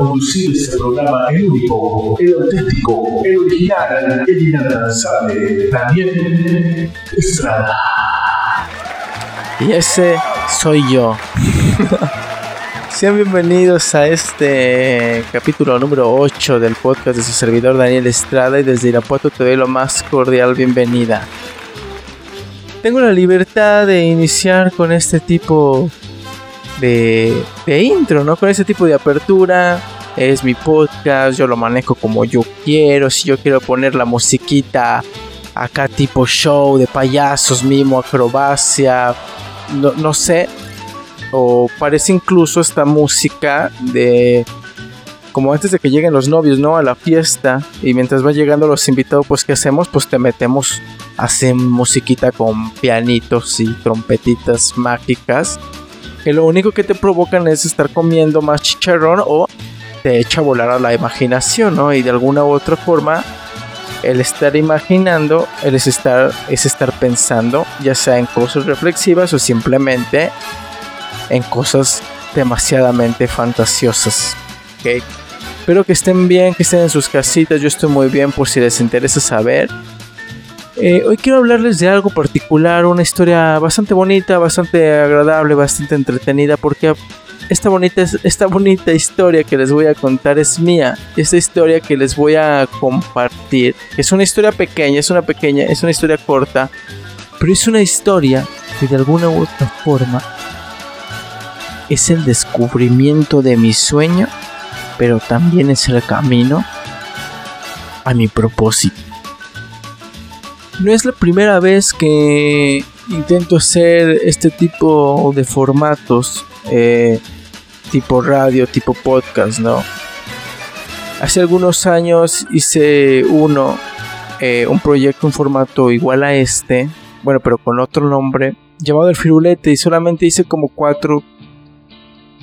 conducir este programa el único, el auténtico, el original, el inalcanzable, Daniel Estrada. Y ese soy yo. Sean bienvenidos a este capítulo número 8 del podcast de su servidor Daniel Estrada y desde Irapuato te doy la más cordial bienvenida. Tengo la libertad de iniciar con este tipo de, de intro, ¿no? Con este tipo de apertura. Es mi podcast, yo lo manejo como yo quiero. Si yo quiero poner la musiquita acá tipo show de payasos, mimo, acrobacia, no, no sé. O parece incluso esta música de como antes de que lleguen los novios, ¿no? A la fiesta. Y mientras van llegando los invitados, pues ¿qué hacemos? Pues te metemos, hacen musiquita con pianitos y trompetitas mágicas. Que lo único que te provocan es estar comiendo más chicharrón o te echa a volar a la imaginación, ¿no? Y de alguna u otra forma, el estar imaginando, el es estar, es estar pensando, ya sea en cosas reflexivas o simplemente en cosas demasiadamente fantasiosas. ¿ok? Espero que estén bien, que estén en sus casitas. Yo estoy muy bien por si les interesa saber. Eh, hoy quiero hablarles de algo particular, una historia bastante bonita, bastante agradable, bastante entretenida, porque esta bonita, esta bonita historia que les voy a contar es mía. Esta historia que les voy a compartir es una historia pequeña, es una pequeña, es una historia corta, pero es una historia que de alguna u otra forma es el descubrimiento de mi sueño, pero también es el camino a mi propósito. No es la primera vez que intento hacer este tipo de formatos, eh, tipo radio, tipo podcast, ¿no? Hace algunos años hice uno, eh, un proyecto, un formato igual a este, bueno, pero con otro nombre, llamado El Firulete, y solamente hice como cuatro,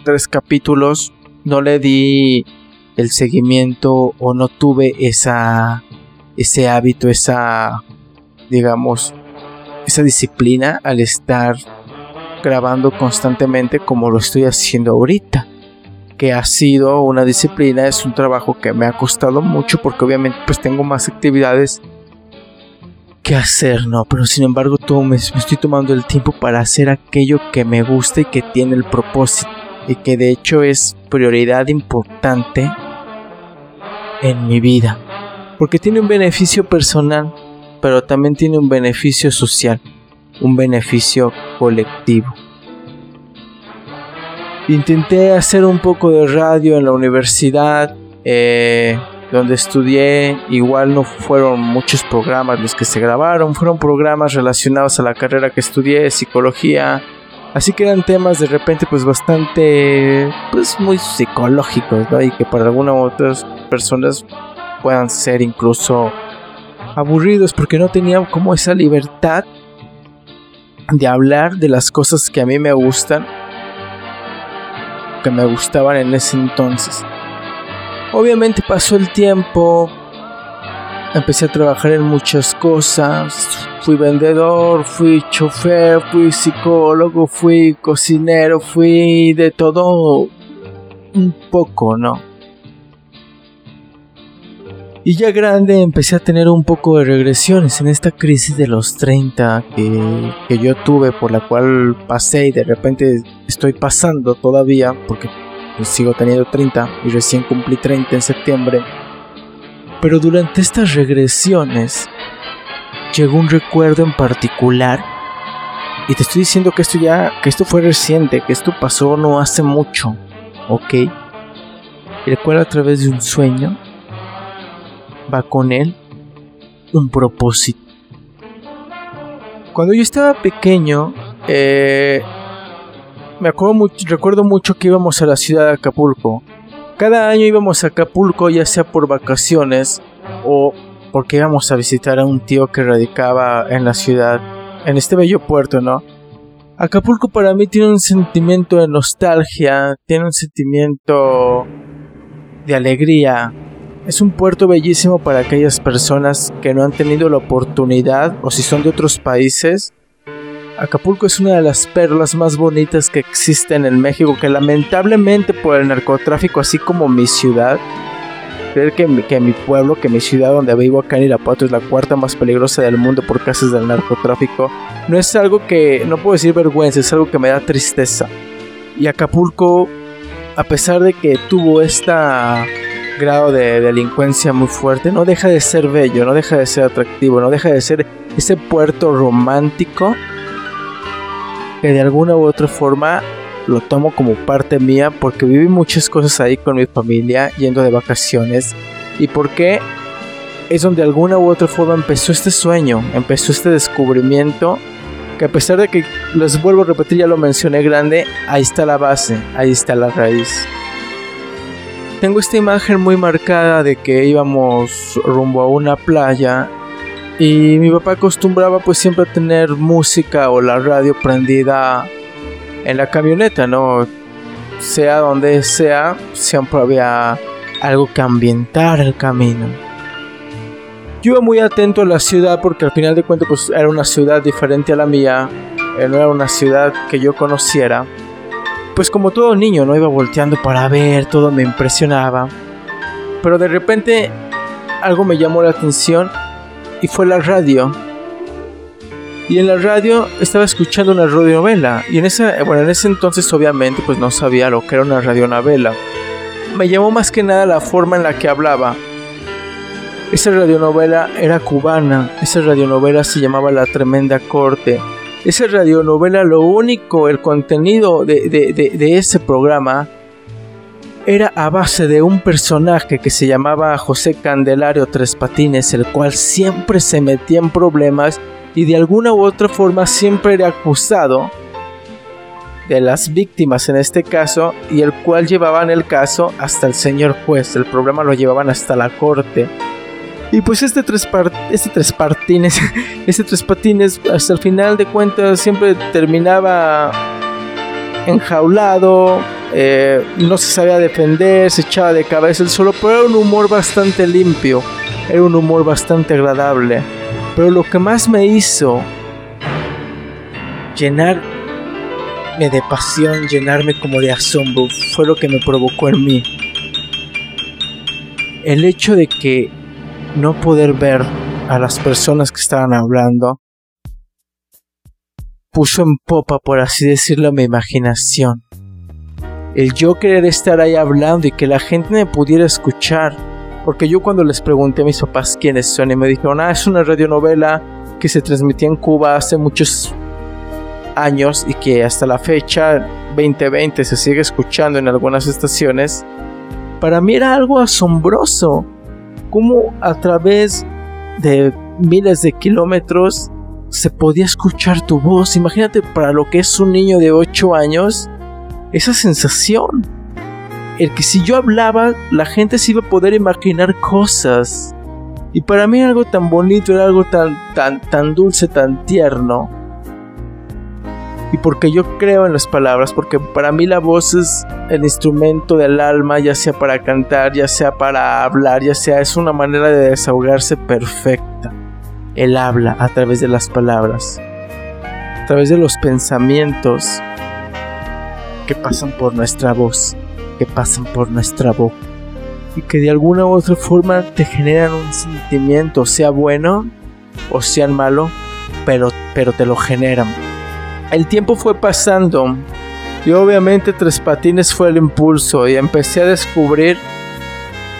tres capítulos. No le di el seguimiento o no tuve esa, ese hábito, esa digamos, esa disciplina al estar grabando constantemente como lo estoy haciendo ahorita. Que ha sido una disciplina, es un trabajo que me ha costado mucho porque obviamente pues tengo más actividades que hacer, ¿no? Pero sin embargo todo me, me estoy tomando el tiempo para hacer aquello que me gusta y que tiene el propósito. Y que de hecho es prioridad importante en mi vida. Porque tiene un beneficio personal pero también tiene un beneficio social, un beneficio colectivo. Intenté hacer un poco de radio en la universidad, eh, donde estudié, igual no fueron muchos programas los que se grabaron, fueron programas relacionados a la carrera que estudié, psicología, así que eran temas de repente pues bastante, pues muy psicológicos, ¿no? Y que para algunas otras personas puedan ser incluso aburridos porque no tenía como esa libertad de hablar de las cosas que a mí me gustan, que me gustaban en ese entonces. Obviamente pasó el tiempo, empecé a trabajar en muchas cosas, fui vendedor, fui chofer, fui psicólogo, fui cocinero, fui de todo un poco, ¿no? Y ya grande empecé a tener un poco de regresiones en esta crisis de los 30 que, que, yo tuve, por la cual pasé y de repente estoy pasando todavía, porque pues, sigo teniendo 30 y recién cumplí 30 en septiembre. Pero durante estas regresiones llegó un recuerdo en particular y te estoy diciendo que esto ya, que esto fue reciente, que esto pasó no hace mucho, ¿ok? recuerdo a través de un sueño va con él un propósito. Cuando yo estaba pequeño, eh, me acuerdo mucho, recuerdo mucho que íbamos a la ciudad de Acapulco. Cada año íbamos a Acapulco, ya sea por vacaciones o porque íbamos a visitar a un tío que radicaba en la ciudad, en este bello puerto, ¿no? Acapulco para mí tiene un sentimiento de nostalgia, tiene un sentimiento de alegría, es un puerto bellísimo para aquellas personas que no han tenido la oportunidad o si son de otros países Acapulco es una de las perlas más bonitas que existen en México, que lamentablemente por el narcotráfico, así como mi ciudad, creer que mi, que mi pueblo, que mi ciudad donde vivo acá en Irapuato es la cuarta más peligrosa del mundo por casos del narcotráfico, no es algo que, no puedo decir vergüenza, es algo que me da tristeza. Y Acapulco, a pesar de que tuvo este grado de delincuencia muy fuerte, no deja de ser bello, no deja de ser atractivo, no deja de ser ese puerto romántico que de alguna u otra forma lo tomo como parte mía porque viví muchas cosas ahí con mi familia yendo de vacaciones y porque es donde de alguna u otra forma empezó este sueño, empezó este descubrimiento que a pesar de que les vuelvo a repetir, ya lo mencioné grande, ahí está la base, ahí está la raíz. Tengo esta imagen muy marcada de que íbamos rumbo a una playa y mi papá acostumbraba pues siempre a tener música o la radio prendida en la camioneta, ¿no? Sea donde sea, siempre había algo que ambientar el camino. Yo iba muy atento a la ciudad porque al final de cuentas pues era una ciudad diferente a la mía, eh, no era una ciudad que yo conociera. Pues como todo niño, no iba volteando para ver, todo me impresionaba. Pero de repente algo me llamó la atención y fue la radio. Y en la radio estaba escuchando una radionovela. Y en ese, bueno, en ese entonces obviamente pues no sabía lo que era una radionovela. Me llamó más que nada la forma en la que hablaba. Esa radionovela era cubana. Esa radionovela se llamaba La Tremenda Corte. Esa radionovela, lo único, el contenido de, de, de, de ese programa era a base de un personaje que se llamaba José Candelario Tres Patines, el cual siempre se metía en problemas y de alguna u otra forma siempre era acusado de las víctimas en este caso y el cual llevaban el caso hasta el señor juez, el problema lo llevaban hasta la corte. Y pues este tres, este tres patines, este tres patines hasta el final de cuentas siempre terminaba enjaulado, eh, no se sabía defender, se echaba de cabeza el solo, pero era un humor bastante limpio, era un humor bastante agradable. Pero lo que más me hizo llenarme de pasión, llenarme como de asombro, fue lo que me provocó en mí. El hecho de que no poder ver a las personas que estaban hablando puso en popa, por así decirlo, mi imaginación el yo querer estar ahí hablando y que la gente me pudiera escuchar. Porque yo cuando les pregunté a mis papás quiénes son y me dijeron, ah, es una radionovela que se transmitía en Cuba hace muchos años y que hasta la fecha 2020 se sigue escuchando en algunas estaciones, para mí era algo asombroso. Cómo a través de miles de kilómetros se podía escuchar tu voz. Imagínate para lo que es un niño de 8 años esa sensación. El que si yo hablaba, la gente se iba a poder imaginar cosas. Y para mí era algo tan bonito, era algo tan, tan, tan dulce, tan tierno. Y porque yo creo en las palabras, porque para mí la voz es el instrumento del alma, ya sea para cantar, ya sea para hablar, ya sea es una manera de desahogarse perfecta. Él habla a través de las palabras, a través de los pensamientos, que pasan por nuestra voz, que pasan por nuestra boca y que de alguna u otra forma te generan un sentimiento, sea bueno o sea malo, pero, pero te lo generan. El tiempo fue pasando y obviamente Tres Patines fue el impulso y empecé a descubrir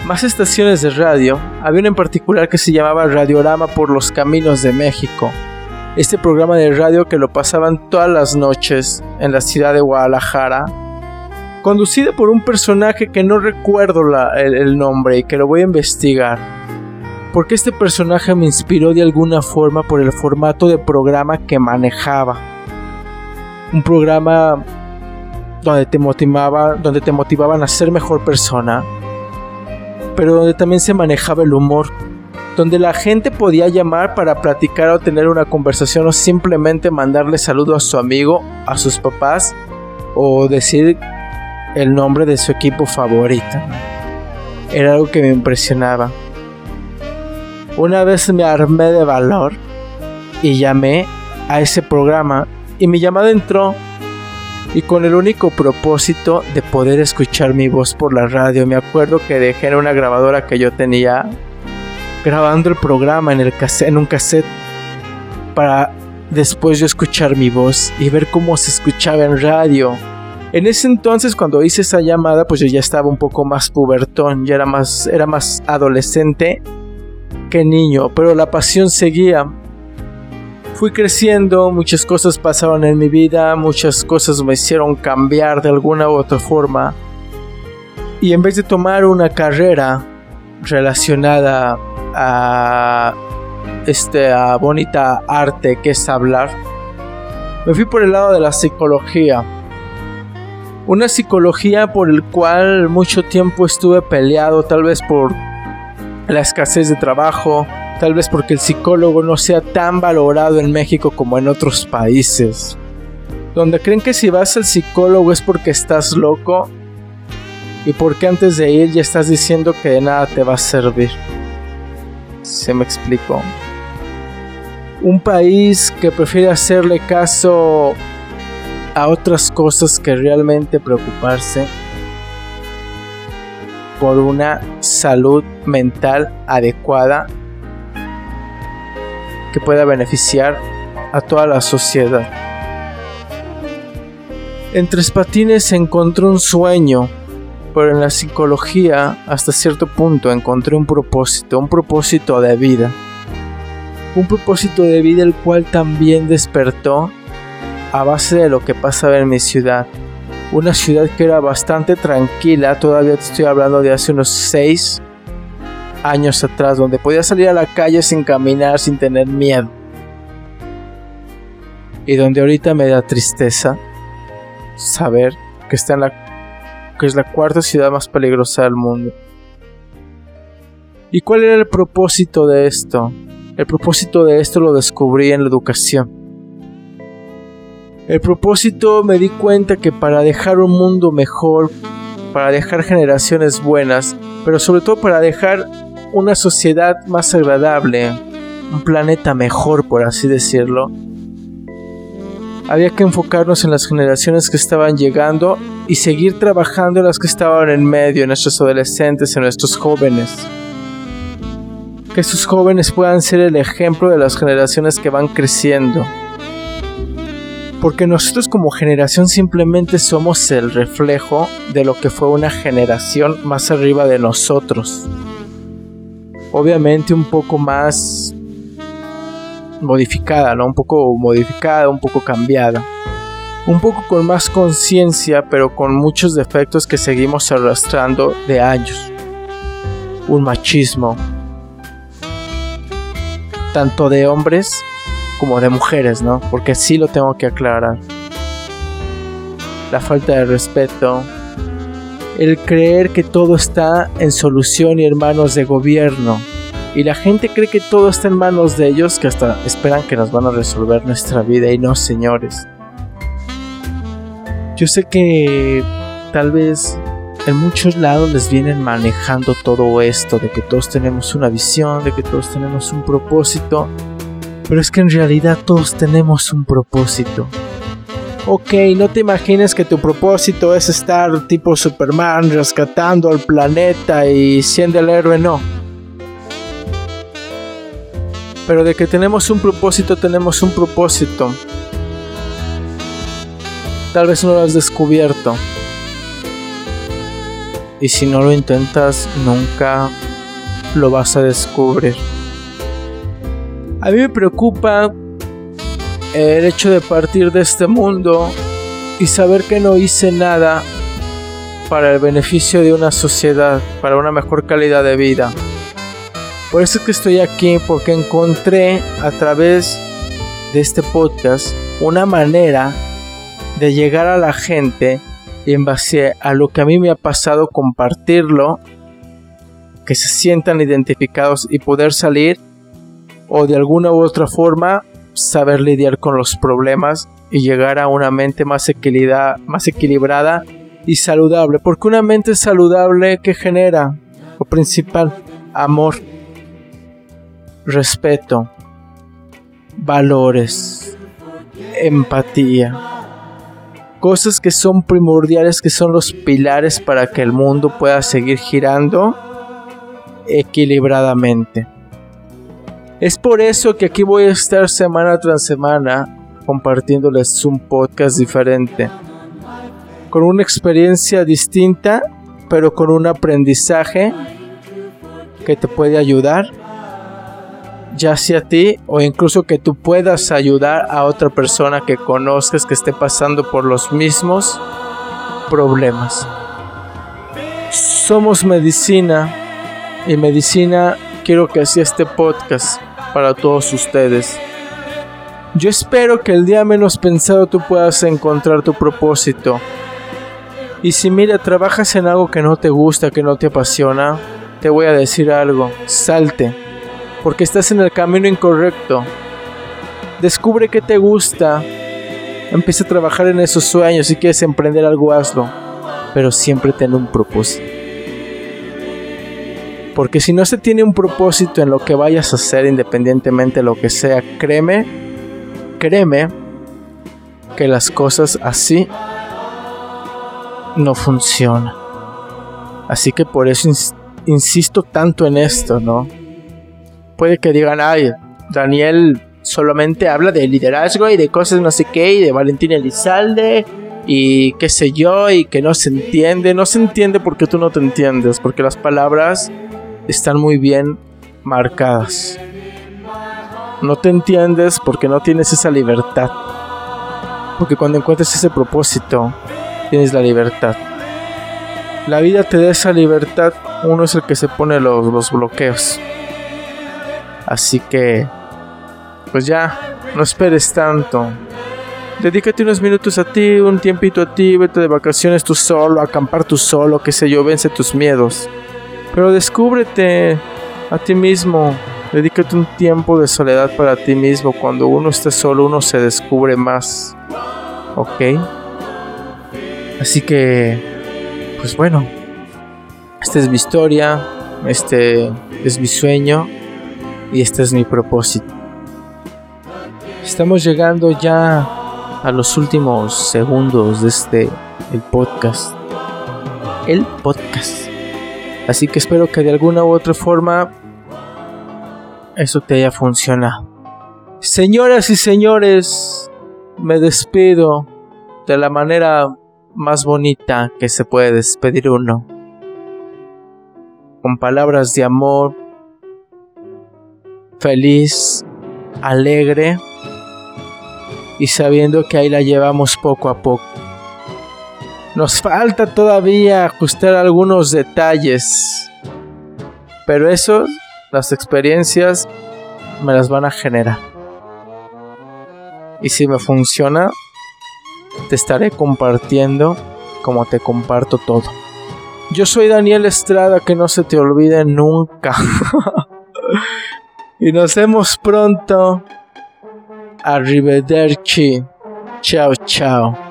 más estaciones de radio. Había una en particular que se llamaba Radiorama por los Caminos de México este programa de radio que lo pasaban todas las noches en la ciudad de Guadalajara, conducido por un personaje que no recuerdo el, nombre y que lo voy a investigar, porque este personaje me inspiró de alguna forma por el formato de programa que manejaba. Un programa donde te motivaba, donde te motivaban a ser mejor persona, pero donde también se manejaba el humor donde la gente podía llamar para platicar o tener una conversación o simplemente mandarle saludo a su amigo, a sus papás o decir el nombre de su equipo favorito. Era algo que me impresionaba. Una vez me armé de valor y llamé a ese programa y mi llamada entró y con el único propósito de poder escuchar mi voz por la radio. Me acuerdo que dejé en una grabadora que yo tenía grabando el programa en, el en un cassette para después yo escuchar mi voz y ver cómo se escuchaba en radio. En ese entonces cuando hice esa llamada pues yo ya estaba un poco más pubertón, ya era más, era más adolescente que niño, pero la pasión seguía. Fui creciendo, muchas cosas pasaron en mi vida, muchas cosas me hicieron cambiar de alguna u otra forma. Y en vez de tomar una carrera relacionada a esta bonita arte que es hablar, me fui por el lado de la psicología. Una psicología por el cual mucho tiempo estuve peleado, tal vez por la escasez de trabajo, tal vez porque el psicólogo no sea tan valorado en México como en otros países, donde creen que si vas al psicólogo es porque estás loco y porque antes de ir ya estás diciendo que de nada te va a servir. Se me explicó. Un país que prefiere hacerle caso a otras cosas que realmente preocuparse por una salud mental adecuada que pueda beneficiar a toda la sociedad. En Tres Patines encontré un sueño, pero en la psicología hasta cierto punto encontré un propósito, un propósito de vida. Un propósito de vida el cual también despertó a base de lo que pasaba en mi ciudad una ciudad que era bastante tranquila, todavía te estoy hablando de hace unos 6 años atrás, donde podía salir a la calle sin caminar, sin tener miedo. Y donde ahorita me da tristeza saber que está en la que es la cuarta ciudad más peligrosa del mundo. ¿Y cuál era el propósito de esto? El propósito de esto lo descubrí en la educación. El propósito me di cuenta que para dejar un mundo mejor, para dejar generaciones buenas, pero sobre todo para dejar una sociedad más agradable, un planeta mejor, por así decirlo, había que enfocarnos en las generaciones que estaban llegando y seguir trabajando en las que estaban en medio, en nuestros adolescentes, en nuestros jóvenes. Que sus jóvenes puedan ser el ejemplo de las generaciones que van creciendo porque nosotros como generación simplemente somos el reflejo de lo que fue una generación más arriba de nosotros. Obviamente un poco más modificada, ¿no? Un poco modificada, un poco cambiada. Un poco con más conciencia, pero con muchos defectos que seguimos arrastrando de años. Un machismo, tanto de hombres como de mujeres, ¿no? Porque sí lo tengo que aclarar. La falta de respeto, el creer que todo está en solución y en manos de gobierno. Y la gente cree que todo está en manos de ellos, que hasta esperan que nos van a resolver nuestra vida y no, señores. Yo sé que tal vez en muchos lados les vienen manejando todo esto, de que todos tenemos una visión, de que todos tenemos un propósito, pero es que en realidad todos tenemos un propósito. Ok, no te imagines que tu propósito es estar tipo Superman rescatando al planeta y siendo el héroe, no. Pero de que tenemos un propósito, tenemos un propósito. Tal vez no lo has descubierto. Y si no lo intentas, nunca lo vas a descubrir. A mí me preocupa el hecho de partir de este mundo y saber que no hice nada para el beneficio de una sociedad, para una mejor calidad de vida. Por eso es que estoy aquí, porque encontré a través de este podcast una manera de llegar a la gente y en base a lo que a mí me ha pasado compartirlo, que se sientan identificados y poder salir o de alguna u otra forma saber lidiar con los problemas y llegar a una mente más, más equilibrada y saludable. Porque una mente saludable que genera, lo principal, amor, respeto, valores, empatía. Cosas que son primordiales, que son los pilares para que el mundo pueda seguir girando equilibradamente. Es por eso que aquí voy a estar semana tras semana compartiéndoles un podcast diferente, con una experiencia distinta, pero con un aprendizaje que te puede ayudar, ya sea a ti o incluso que tú puedas ayudar a otra persona que conozcas que esté pasando por los mismos problemas. Somos medicina y medicina quiero que sea este podcast para todos ustedes. Yo espero que el día menos pensado tú puedas encontrar tu propósito. Y si mira, trabajas en algo que no te gusta, que no te apasiona, te voy a decir algo, salte, porque estás en el camino incorrecto. Descubre qué te gusta, empieza a trabajar en esos sueños, si quieres emprender algo, hazlo, pero siempre ten un propósito. Porque si no se tiene un propósito en lo que vayas a hacer, independientemente de lo que sea, créeme, créeme que las cosas así no funcionan. Así que por eso insisto tanto en esto, ¿no? Puede que digan, ay, Daniel solamente habla de liderazgo y de cosas no sé qué, y de Valentín Elizalde, y qué sé yo, y que no se entiende. No se entiende porque tú no te entiendes, porque las palabras están muy bien marcadas. No te entiendes porque no tienes esa libertad. Porque cuando encuentres ese propósito, tienes la libertad. La vida te da esa libertad, uno es el que se pone los, los bloqueos. Así que, pues ya, no esperes tanto. Dedícate unos minutos a ti, un tiempito a ti, vete de vacaciones tú solo, acampar tú solo, qué sé yo, vence tus miedos. Pero descúbrete a ti mismo. Dedícate un tiempo de soledad para ti mismo. Cuando uno está solo, uno se descubre más. ¿Ok? Así que, pues bueno, esta es mi historia, este es mi sueño y este es mi propósito. Estamos llegando ya a los últimos segundos de este el podcast. El podcast. Así que espero que de alguna u otra forma eso te haya funcionado. Señoras y señores, me despido de la manera más bonita que se puede despedir uno. Con palabras de amor, feliz, alegre y sabiendo que ahí la llevamos poco a poco. Nos falta todavía ajustar algunos detalles. Pero eso, las experiencias, me las van a generar. Y si me funciona, te estaré compartiendo como te comparto todo. Yo soy Daniel Estrada, que no se te olvide nunca. y nos vemos pronto. Arrivederci. Chao, chao.